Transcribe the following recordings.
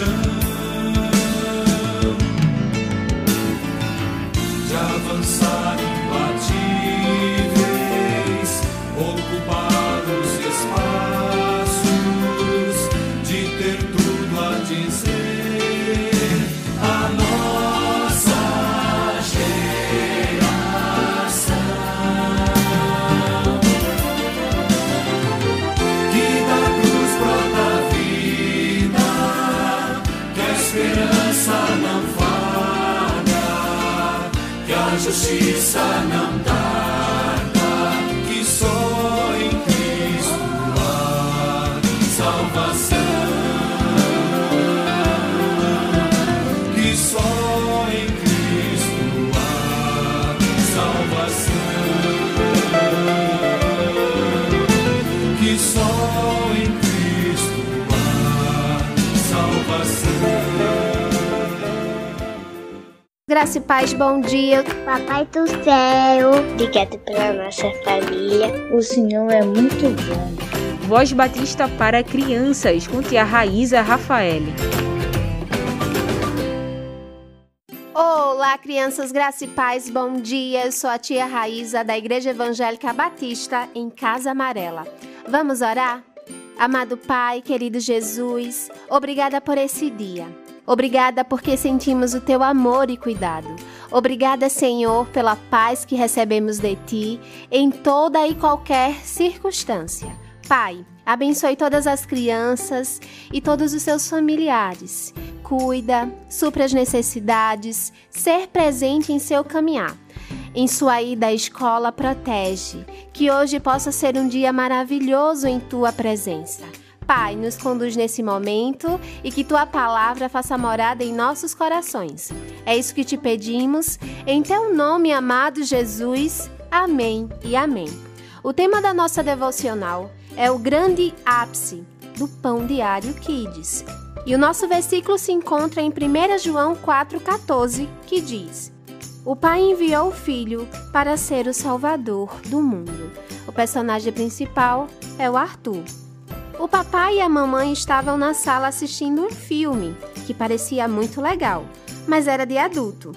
sun. A justiça não Graça e paz, bom dia. Papai do céu, obrigado pela nossa família. O Senhor é muito bom. Voz Batista para crianças com tia Raíza Rafael. Olá, crianças, graça e paz, bom dia. Eu sou a tia Raíza da Igreja Evangélica Batista em Casa Amarela. Vamos orar? Amado Pai, querido Jesus, obrigada por esse dia. Obrigada porque sentimos o teu amor e cuidado. Obrigada, Senhor, pela paz que recebemos de ti em toda e qualquer circunstância. Pai, abençoe todas as crianças e todos os seus familiares. Cuida, supra as necessidades, ser presente em seu caminhar. Em sua ida à escola, protege. Que hoje possa ser um dia maravilhoso em tua presença. Pai, nos conduz nesse momento e que tua palavra faça morada em nossos corações. É isso que te pedimos, em teu nome, amado Jesus. Amém e amém. O tema da nossa devocional é o grande ápice do Pão Diário Kids. E o nosso versículo se encontra em 1 João 4,14, que diz: O Pai enviou o Filho para ser o Salvador do mundo. O personagem principal é o Arthur. O papai e a mamãe estavam na sala assistindo um filme que parecia muito legal, mas era de adulto.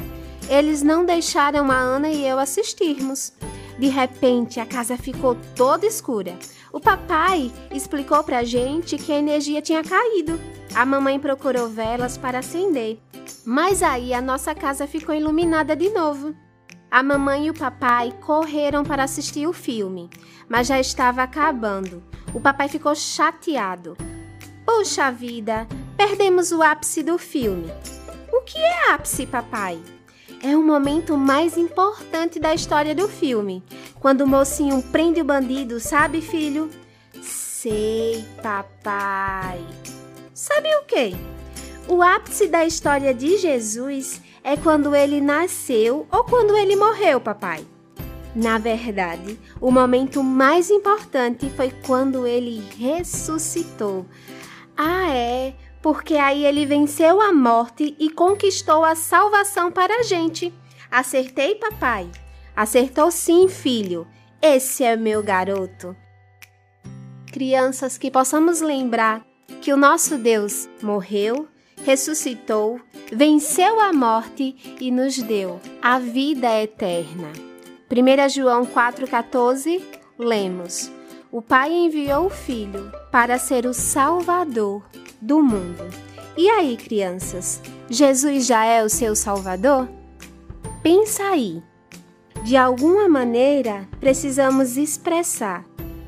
Eles não deixaram a Ana e eu assistirmos. De repente, a casa ficou toda escura. O papai explicou pra gente que a energia tinha caído. A mamãe procurou velas para acender. Mas aí a nossa casa ficou iluminada de novo. A mamãe e o papai correram para assistir o filme, mas já estava acabando. O papai ficou chateado. Puxa vida, perdemos o ápice do filme. O que é ápice, papai? É o momento mais importante da história do filme. Quando o mocinho prende o bandido, sabe, filho? Sei, papai. Sabe o quê? O ápice da história de Jesus é quando ele nasceu ou quando ele morreu, papai. Na verdade, o momento mais importante foi quando ele ressuscitou. Ah, é, porque aí ele venceu a morte e conquistou a salvação para a gente. Acertei, papai? Acertou sim, filho. Esse é meu garoto. Crianças, que possamos lembrar que o nosso Deus morreu, ressuscitou, venceu a morte e nos deu a vida eterna. 1 João 4,14 lemos: O Pai enviou o Filho para ser o Salvador do mundo. E aí, crianças, Jesus já é o seu Salvador? Pensa aí. De alguma maneira, precisamos expressar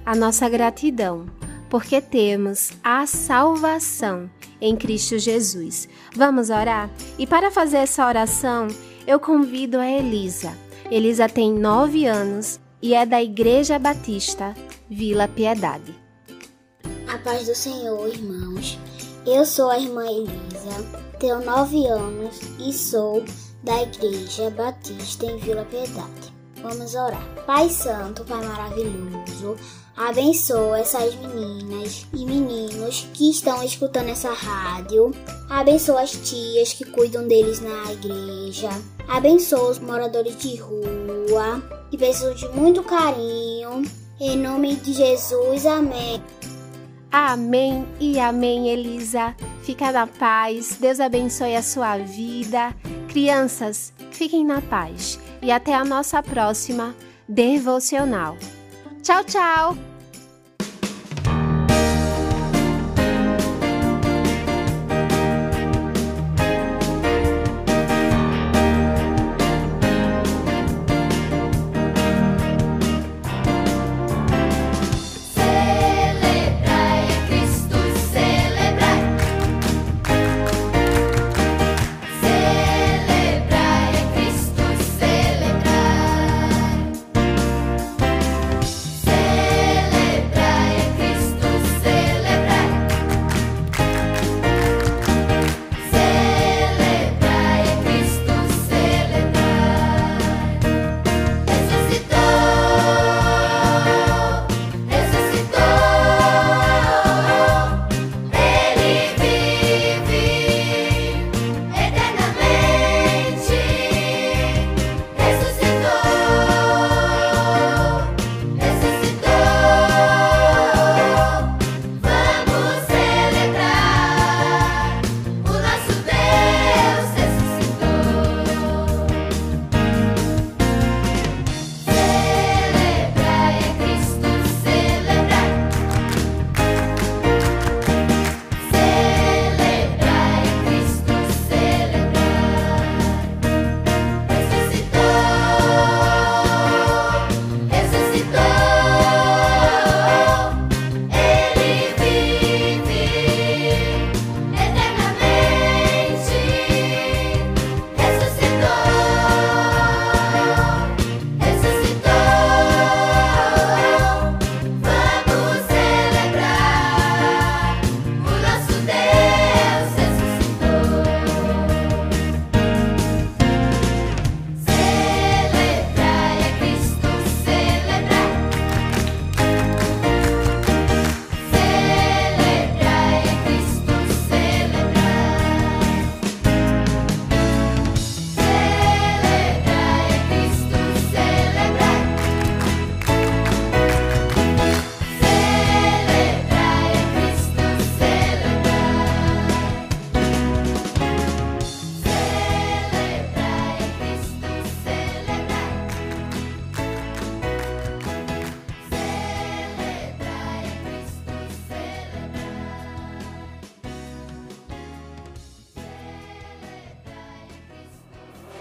a nossa gratidão, porque temos a salvação em Cristo Jesus. Vamos orar? E para fazer essa oração, eu convido a Elisa. Elisa tem nove anos e é da Igreja Batista Vila Piedade. A paz do Senhor, irmãos. Eu sou a irmã Elisa, tenho nove anos e sou da Igreja Batista em Vila Piedade. Vamos orar. Pai Santo, Pai maravilhoso, abençoa essas meninas e meninos que estão escutando essa rádio. Abençoa as tias que cuidam deles na igreja. Abençoa os moradores de rua que precisam de muito carinho. Em nome de Jesus, amém. Amém e amém, Elisa. Fica na paz. Deus abençoe a sua vida. Crianças, fiquem na paz. E até a nossa próxima devocional. Ciao, ciao!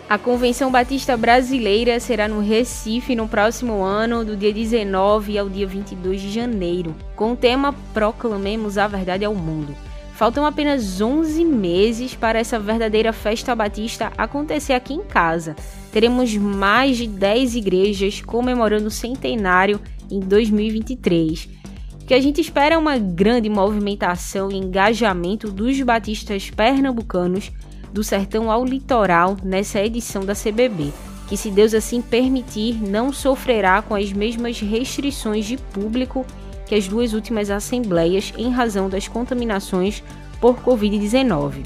A Convenção Batista Brasileira será no Recife no próximo ano, do dia 19 ao dia 22 de janeiro, com o tema Proclamemos a Verdade ao Mundo. Faltam apenas 11 meses para essa verdadeira festa batista acontecer aqui em casa. Teremos mais de 10 igrejas comemorando o centenário em 2023. O que a gente espera é uma grande movimentação e engajamento dos batistas pernambucanos do sertão ao litoral nessa edição da CBB, que, se Deus assim permitir, não sofrerá com as mesmas restrições de público que as duas últimas assembleias em razão das contaminações por Covid-19.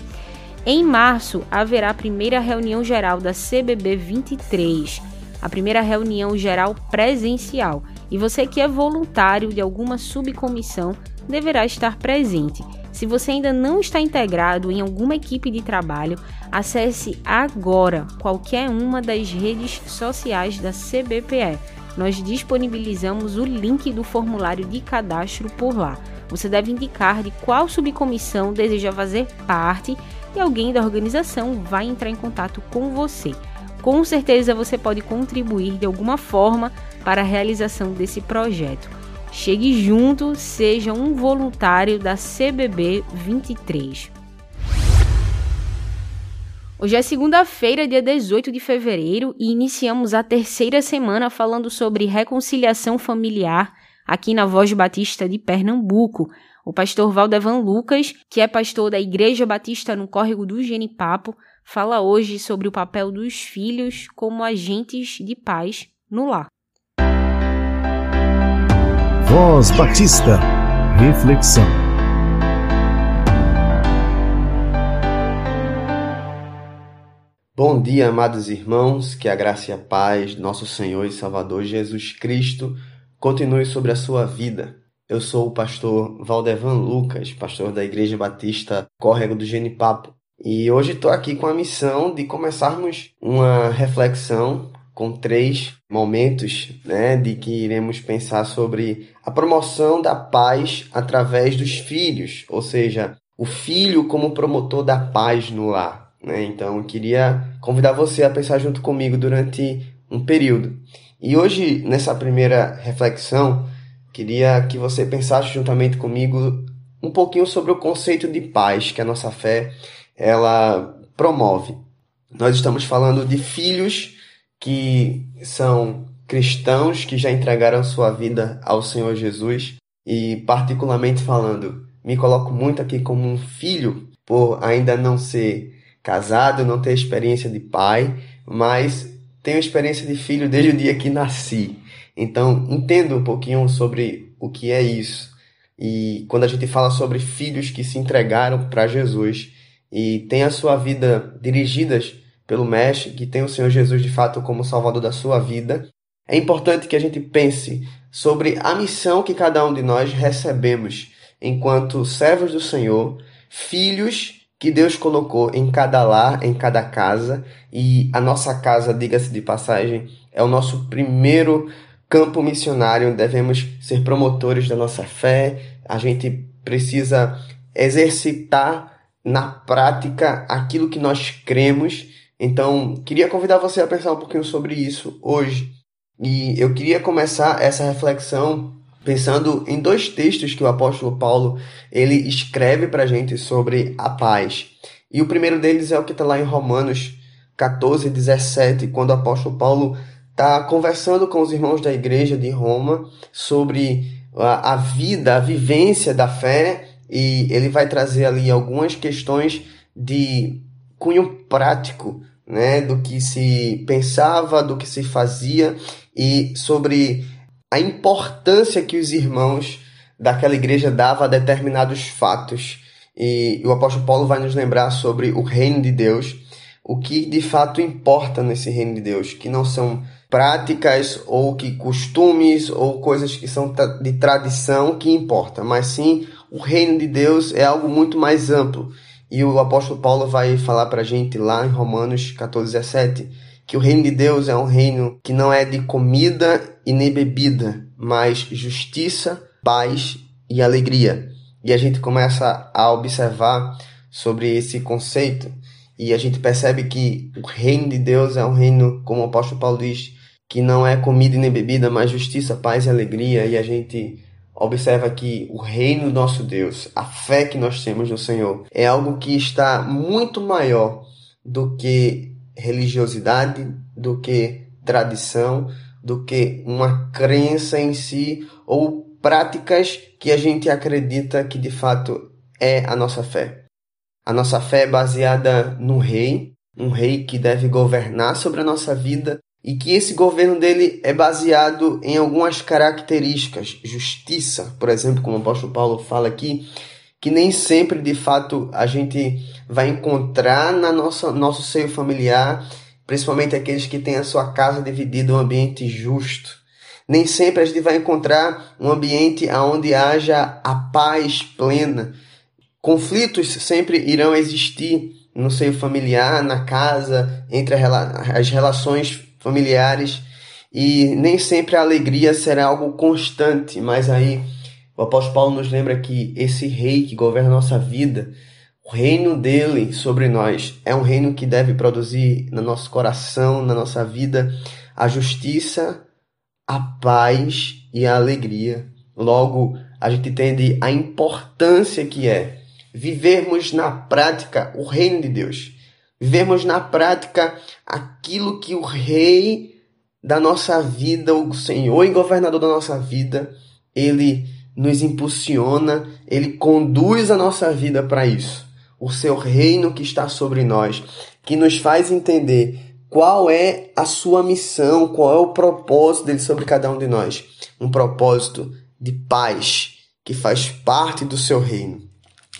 Em março, haverá a primeira reunião geral da CBB 23, a primeira reunião geral presencial, e você que é voluntário de alguma subcomissão deverá estar presente. Se você ainda não está integrado em alguma equipe de trabalho, acesse agora qualquer uma das redes sociais da CBPE nós disponibilizamos o link do formulário de cadastro por lá. Você deve indicar de qual subcomissão deseja fazer parte e alguém da organização vai entrar em contato com você. Com certeza você pode contribuir de alguma forma para a realização desse projeto. Chegue junto, seja um voluntário da CBB 23. Hoje é segunda-feira, dia 18 de fevereiro, e iniciamos a terceira semana falando sobre reconciliação familiar aqui na Voz Batista de Pernambuco. O pastor Valdevan Lucas, que é pastor da Igreja Batista no Córrego do Genipapo, fala hoje sobre o papel dos filhos como agentes de paz no lar. Voz Batista. Reflexão. Bom dia, amados irmãos, que a graça e a paz, nosso Senhor e Salvador Jesus Cristo, continue sobre a sua vida. Eu sou o pastor Valdevan Lucas, pastor da Igreja Batista Córrego do Genipapo, e hoje estou aqui com a missão de começarmos uma reflexão com três momentos, né, de que iremos pensar sobre a promoção da paz através dos filhos, ou seja, o filho como promotor da paz no lar. Né? Então, eu queria convidar você a pensar junto comigo durante um período. E hoje, nessa primeira reflexão, queria que você pensasse juntamente comigo um pouquinho sobre o conceito de paz que a nossa fé ela promove. Nós estamos falando de filhos que são cristãos que já entregaram sua vida ao Senhor Jesus e particularmente falando, me coloco muito aqui como um filho por ainda não ser casado, não tenho experiência de pai, mas tenho experiência de filho desde o dia que nasci. Então, entendo um pouquinho sobre o que é isso. E quando a gente fala sobre filhos que se entregaram para Jesus e têm a sua vida dirigidas pelo Mestre, que tem o Senhor Jesus de fato como salvador da sua vida, é importante que a gente pense sobre a missão que cada um de nós recebemos enquanto servos do Senhor, filhos que Deus colocou em cada lar, em cada casa, e a nossa casa, diga-se de passagem, é o nosso primeiro campo missionário, devemos ser promotores da nossa fé, a gente precisa exercitar na prática aquilo que nós cremos. Então, queria convidar você a pensar um pouquinho sobre isso hoje. E eu queria começar essa reflexão pensando em dois textos que o apóstolo Paulo ele escreve para a gente sobre a paz. E o primeiro deles é o que está lá em Romanos 14, 17, quando o apóstolo Paulo está conversando com os irmãos da igreja de Roma sobre a, a vida, a vivência da fé, e ele vai trazer ali algumas questões de cunho prático, né, do que se pensava, do que se fazia e sobre a importância que os irmãos daquela igreja davam a determinados fatos. E o apóstolo Paulo vai nos lembrar sobre o reino de Deus, o que de fato importa nesse reino de Deus, que não são práticas ou que costumes ou coisas que são de tradição que importa, mas sim o reino de Deus é algo muito mais amplo. E o apóstolo Paulo vai falar para a gente lá em Romanos 14, 17 que o reino de Deus é um reino que não é de comida e nem bebida, mas justiça, paz e alegria. E a gente começa a observar sobre esse conceito E a gente percebe que o reino de Deus é um reino, como o apóstolo Paulo diz, que não é comida e nem bebida, mas justiça, paz e alegria. E a gente observa que o reino do nosso Deus, a fé que nós temos no Senhor, é algo que está muito maior do que religiosidade, do que tradição, do que uma crença em si ou práticas que a gente acredita que de fato é a nossa fé. A nossa fé é baseada no rei, um rei que deve governar sobre a nossa vida e que esse governo dele é baseado em algumas características, justiça, por exemplo, como o apóstolo Paulo fala aqui, que nem sempre de fato a gente vai encontrar na nossa nosso seio familiar, principalmente aqueles que têm a sua casa dividida um ambiente justo. Nem sempre a gente vai encontrar um ambiente onde haja a paz plena. Conflitos sempre irão existir no seio familiar, na casa, entre as relações familiares, e nem sempre a alegria será algo constante, mas aí o apóstolo Paulo nos lembra que esse rei que governa a nossa vida, o reino dele sobre nós, é um reino que deve produzir no nosso coração, na nossa vida, a justiça, a paz e a alegria. Logo, a gente entende a importância que é vivermos na prática o reino de Deus. Vivermos na prática aquilo que o rei da nossa vida, o Senhor e governador da nossa vida, ele nos impulsiona, ele conduz a nossa vida para isso. O seu reino que está sobre nós, que nos faz entender qual é a sua missão, qual é o propósito dele sobre cada um de nós. Um propósito de paz que faz parte do seu reino.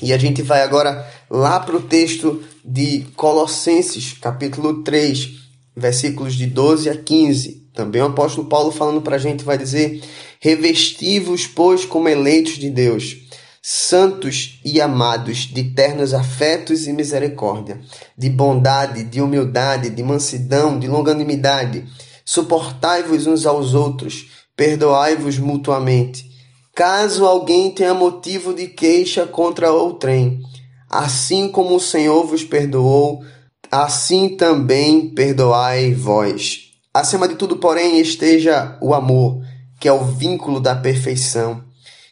E a gente vai agora lá para o texto de Colossenses, capítulo 3, versículos de 12 a 15. Também o apóstolo Paulo falando para a gente vai dizer: Revestivos, pois, como eleitos de Deus, santos e amados, de ternos afetos e misericórdia, de bondade, de humildade, de mansidão, de longanimidade. Suportai-vos uns aos outros, perdoai-vos mutuamente. Caso alguém tenha motivo de queixa contra outrem, assim como o Senhor vos perdoou, assim também perdoai vós. Acima de tudo, porém, esteja o amor que é o vínculo da perfeição.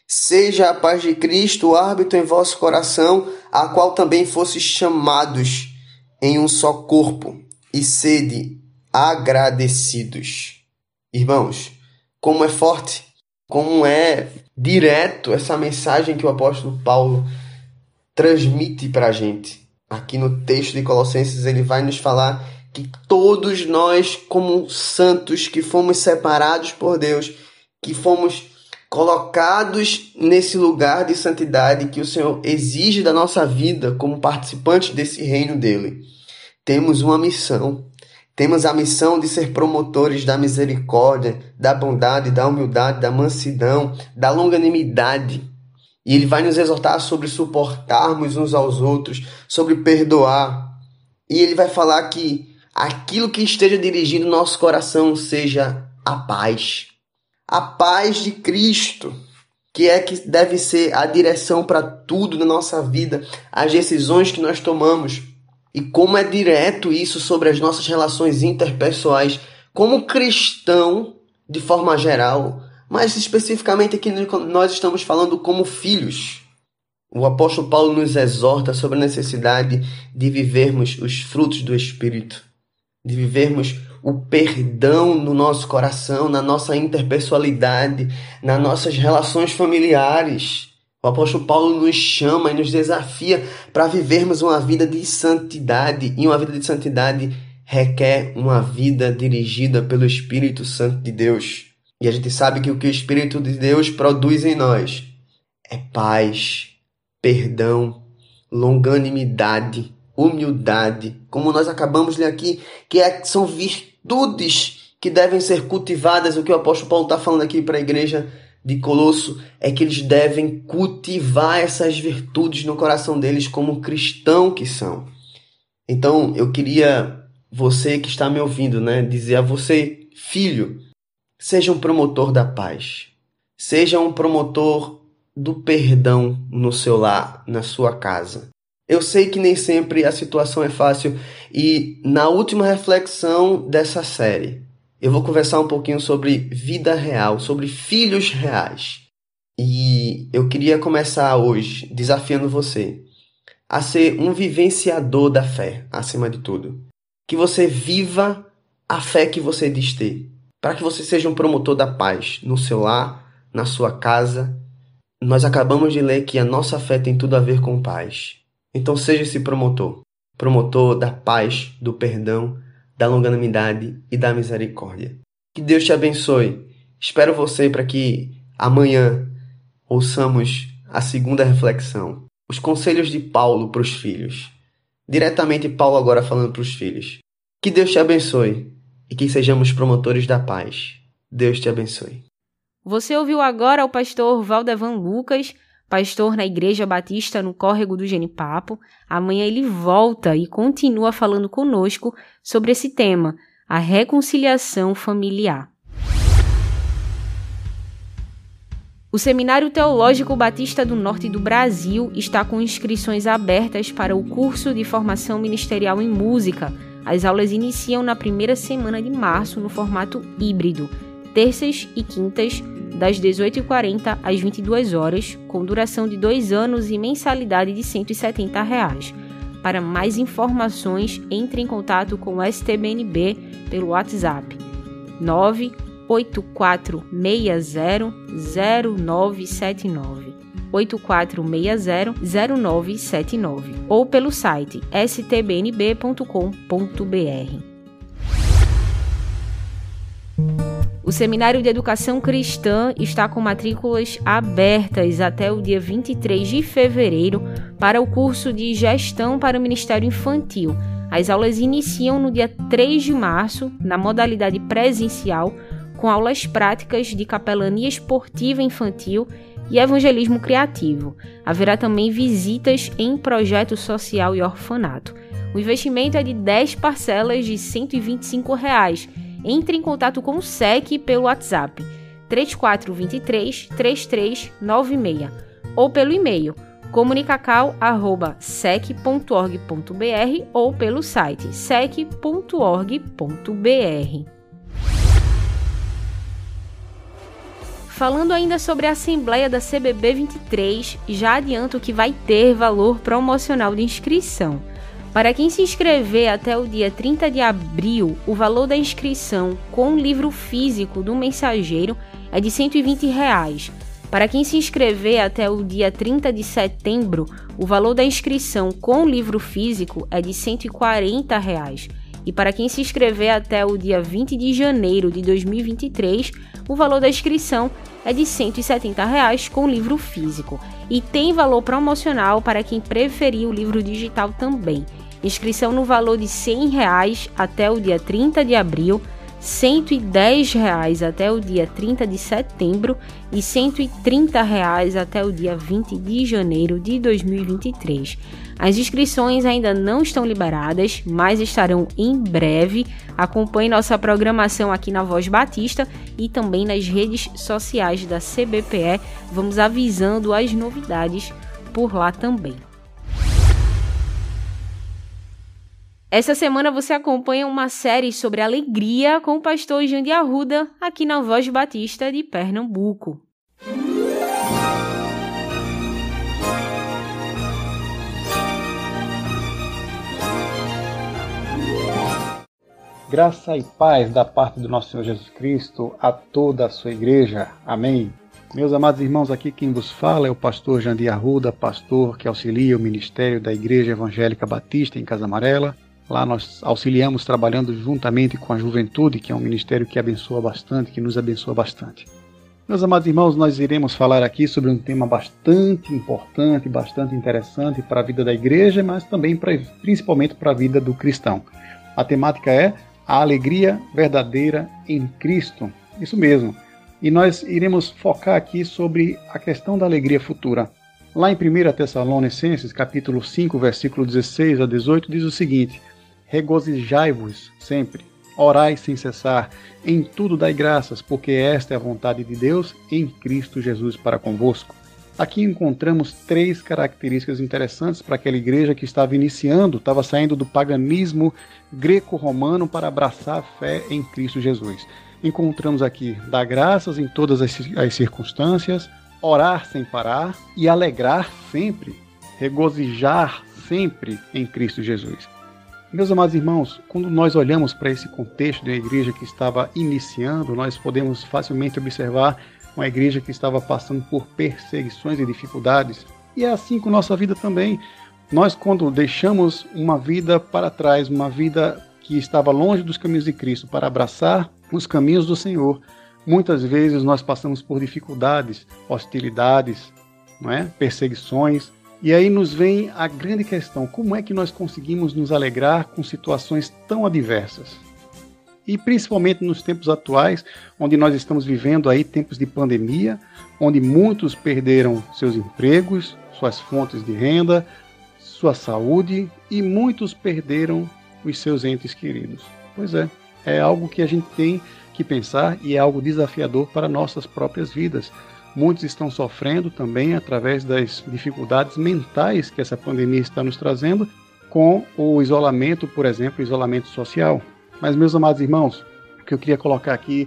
Seja a paz de Cristo o árbitro em vosso coração, a qual também fostes chamados em um só corpo, e sede agradecidos. Irmãos, como é forte, como é direto essa mensagem que o apóstolo Paulo transmite para a gente. Aqui no texto de Colossenses ele vai nos falar que todos nós, como santos que fomos separados por Deus, que fomos colocados nesse lugar de santidade que o Senhor exige da nossa vida como participantes desse reino dele. Temos uma missão. Temos a missão de ser promotores da misericórdia, da bondade, da humildade, da mansidão, da longanimidade. E ele vai nos exortar sobre suportarmos uns aos outros, sobre perdoar. E ele vai falar que aquilo que esteja dirigindo nosso coração seja a paz a paz de Cristo, que é que deve ser a direção para tudo na nossa vida, as decisões que nós tomamos. E como é direto isso sobre as nossas relações interpessoais, como cristão, de forma geral, mas especificamente aqui nós estamos falando como filhos. O apóstolo Paulo nos exorta sobre a necessidade de vivermos os frutos do Espírito, de vivermos o perdão no nosso coração, na nossa interpessoalidade, nas nossas relações familiares. O apóstolo Paulo nos chama e nos desafia para vivermos uma vida de santidade, e uma vida de santidade requer uma vida dirigida pelo Espírito Santo de Deus. E a gente sabe que o que o Espírito de Deus produz em nós é paz, perdão, longanimidade, humildade, como nós acabamos de ler aqui, que é, são virtudes que devem ser cultivadas, o que o apóstolo Paulo está falando aqui para a igreja de Colosso é que eles devem cultivar essas virtudes no coração deles como cristão que são. Então, eu queria você que está me ouvindo, né, dizer a você, filho, seja um promotor da paz. Seja um promotor do perdão no seu lar, na sua casa. Eu sei que nem sempre a situação é fácil e na última reflexão dessa série, eu vou conversar um pouquinho sobre vida real, sobre filhos reais. E eu queria começar hoje desafiando você a ser um vivenciador da fé, acima de tudo. Que você viva a fé que você diz ter. Para que você seja um promotor da paz no seu lar, na sua casa. Nós acabamos de ler que a nossa fé tem tudo a ver com paz. Então seja esse promotor. Promotor da paz, do perdão, da longanimidade e da misericórdia. Que Deus te abençoe. Espero você para que amanhã ouçamos a segunda reflexão. Os conselhos de Paulo para os filhos. Diretamente Paulo agora falando para os filhos. Que Deus te abençoe e que sejamos promotores da paz. Deus te abençoe. Você ouviu agora o pastor Valdevan Lucas, pastor na Igreja Batista no Córrego do Genipapo. Amanhã ele volta e continua falando conosco sobre esse tema, a reconciliação familiar. O Seminário Teológico Batista do Norte do Brasil está com inscrições abertas para o curso de formação ministerial em música. As aulas iniciam na primeira semana de março no formato híbrido, terças e quintas, das 18h40 às 22 horas, com duração de dois anos e mensalidade de 170 reais. Para mais informações, entre em contato com o STBNB pelo WhatsApp 984600979. 8460-0979 ou pelo site stbnb.com.br. O Seminário de Educação Cristã está com matrículas abertas até o dia 23 de fevereiro para o curso de Gestão para o Ministério Infantil. As aulas iniciam no dia 3 de março, na modalidade presencial, com aulas práticas de capelania esportiva infantil e evangelismo criativo. Haverá também visitas em projeto social e orfanato. O investimento é de 10 parcelas de 125 reais. Entre em contato com o SEC pelo WhatsApp 3423 3396 ou pelo e-mail comunicacal@sec.org.br ou pelo site sec.org.br. Falando ainda sobre a Assembleia da CBB 23, já adianto que vai ter valor promocional de inscrição. Para quem se inscrever até o dia 30 de abril, o valor da inscrição com livro físico do mensageiro é de 120 reais. Para quem se inscrever até o dia 30 de setembro, o valor da inscrição com livro físico é de 140 reais. E para quem se inscrever até o dia 20 de janeiro de 2023, o valor da inscrição é de 170 reais com livro físico. E tem valor promocional para quem preferir o livro digital também. Inscrição no valor de 100 reais até o dia 30 de abril, 110 reais até o dia 30 de setembro e 130 reais até o dia 20 de janeiro de 2023. As inscrições ainda não estão liberadas, mas estarão em breve. Acompanhe nossa programação aqui na Voz Batista e também nas redes sociais da CBPE. Vamos avisando as novidades por lá também. Essa semana você acompanha uma série sobre alegria com o pastor Jandir Arruda aqui na Voz Batista de Pernambuco. Graça e paz da parte do nosso Senhor Jesus Cristo a toda a sua igreja. Amém. Meus amados irmãos, aqui quem vos fala é o pastor Jandir Arruda, pastor que auxilia o ministério da Igreja Evangélica Batista em Casa Amarela. Lá nós auxiliamos trabalhando juntamente com a juventude, que é um ministério que abençoa bastante, que nos abençoa bastante. Meus amados irmãos, nós iremos falar aqui sobre um tema bastante importante, bastante interessante para a vida da igreja, mas também pra, principalmente para a vida do cristão. A temática é a alegria verdadeira em Cristo. Isso mesmo. E nós iremos focar aqui sobre a questão da alegria futura. Lá em 1 Tessalonicenses, capítulo 5, versículo 16 a 18, diz o seguinte: Regozijai-vos sempre, orai sem cessar, em tudo dai graças, porque esta é a vontade de Deus em Cristo Jesus para convosco. Aqui encontramos três características interessantes para aquela igreja que estava iniciando, estava saindo do paganismo greco-romano para abraçar a fé em Cristo Jesus. Encontramos aqui dar graças em todas as, as circunstâncias, orar sem parar e alegrar sempre, regozijar sempre em Cristo Jesus. Meus amados irmãos, quando nós olhamos para esse contexto de uma igreja que estava iniciando, nós podemos facilmente observar uma igreja que estava passando por perseguições e dificuldades. E é assim com nossa vida também. Nós, quando deixamos uma vida para trás, uma vida que estava longe dos caminhos de Cristo, para abraçar os caminhos do Senhor, muitas vezes nós passamos por dificuldades, hostilidades, não é? perseguições. E aí nos vem a grande questão: como é que nós conseguimos nos alegrar com situações tão adversas? e principalmente nos tempos atuais, onde nós estamos vivendo aí tempos de pandemia, onde muitos perderam seus empregos, suas fontes de renda, sua saúde e muitos perderam os seus entes queridos. Pois é, é algo que a gente tem que pensar e é algo desafiador para nossas próprias vidas. Muitos estão sofrendo também através das dificuldades mentais que essa pandemia está nos trazendo com o isolamento, por exemplo, isolamento social. Mas, meus amados irmãos, o que eu queria colocar aqui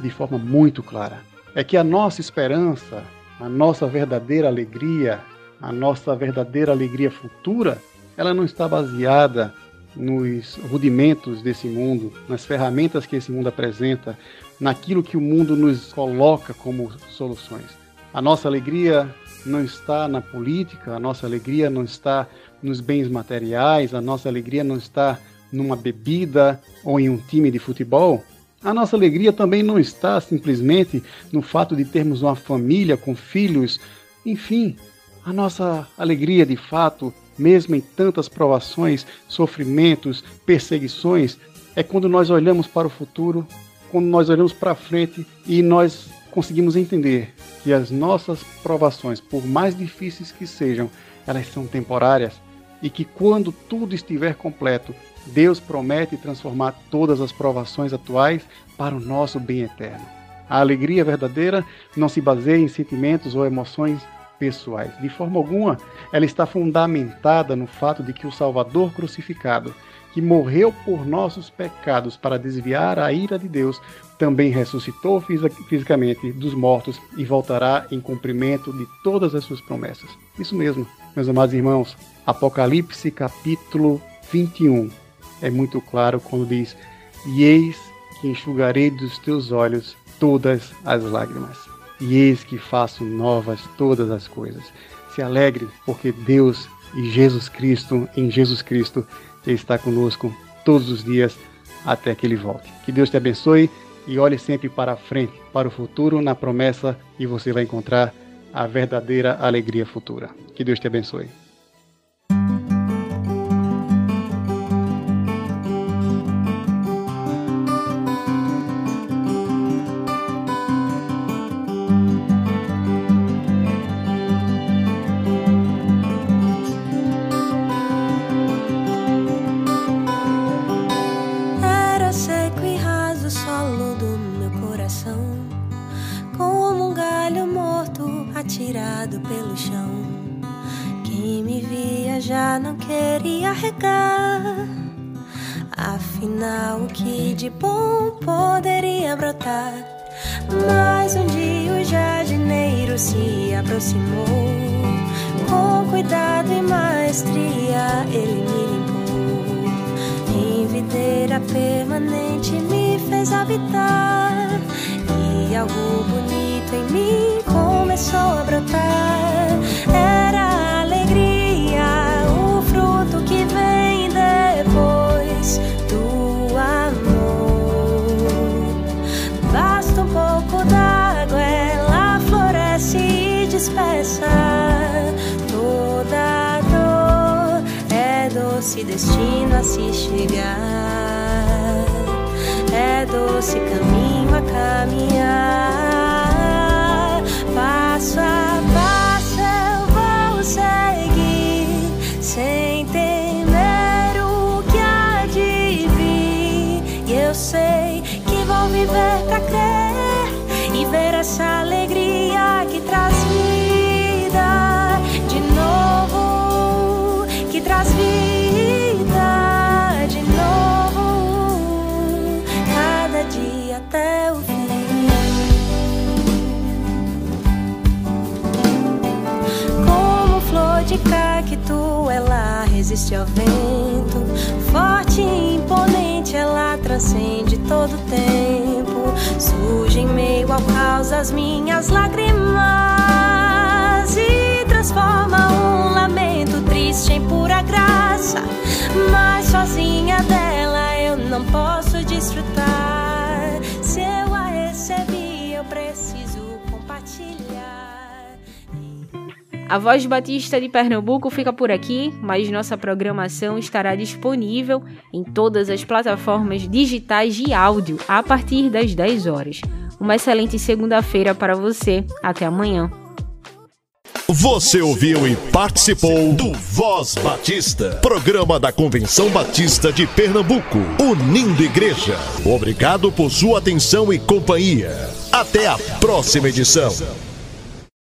de forma muito clara é que a nossa esperança, a nossa verdadeira alegria, a nossa verdadeira alegria futura, ela não está baseada nos rudimentos desse mundo, nas ferramentas que esse mundo apresenta, naquilo que o mundo nos coloca como soluções. A nossa alegria não está na política, a nossa alegria não está nos bens materiais, a nossa alegria não está numa bebida ou em um time de futebol, a nossa alegria também não está simplesmente no fato de termos uma família com filhos. Enfim, a nossa alegria de fato, mesmo em tantas provações, sofrimentos, perseguições, é quando nós olhamos para o futuro, quando nós olhamos para frente e nós conseguimos entender que as nossas provações, por mais difíceis que sejam, elas são temporárias e que quando tudo estiver completo, Deus promete transformar todas as provações atuais para o nosso bem eterno. A alegria verdadeira não se baseia em sentimentos ou emoções pessoais. De forma alguma, ela está fundamentada no fato de que o Salvador crucificado, que morreu por nossos pecados para desviar a ira de Deus, também ressuscitou fisicamente dos mortos e voltará em cumprimento de todas as suas promessas. Isso mesmo, meus amados irmãos. Apocalipse capítulo 21 é muito claro quando diz: E eis que enxugarei dos teus olhos todas as lágrimas, e eis que faço novas todas as coisas. Se alegre, porque Deus e Jesus Cristo, em Jesus Cristo, está conosco todos os dias até que Ele volte. Que Deus te abençoe e olhe sempre para a frente, para o futuro, na promessa, e você vai encontrar a verdadeira alegria futura. Que Deus te abençoe. Doce caminho tu ela resiste ao vento. Forte e imponente, ela transcende todo tempo. Surge em meio ao caos as minhas lágrimas e transforma um lamento triste em pura graça. Mas sozinha dela eu não posso desfrutar. A Voz Batista de Pernambuco fica por aqui, mas nossa programação estará disponível em todas as plataformas digitais de áudio a partir das 10 horas. Uma excelente segunda-feira para você. Até amanhã. Você ouviu e participou do Voz Batista, programa da Convenção Batista de Pernambuco, unindo igreja. Obrigado por sua atenção e companhia. Até a próxima edição.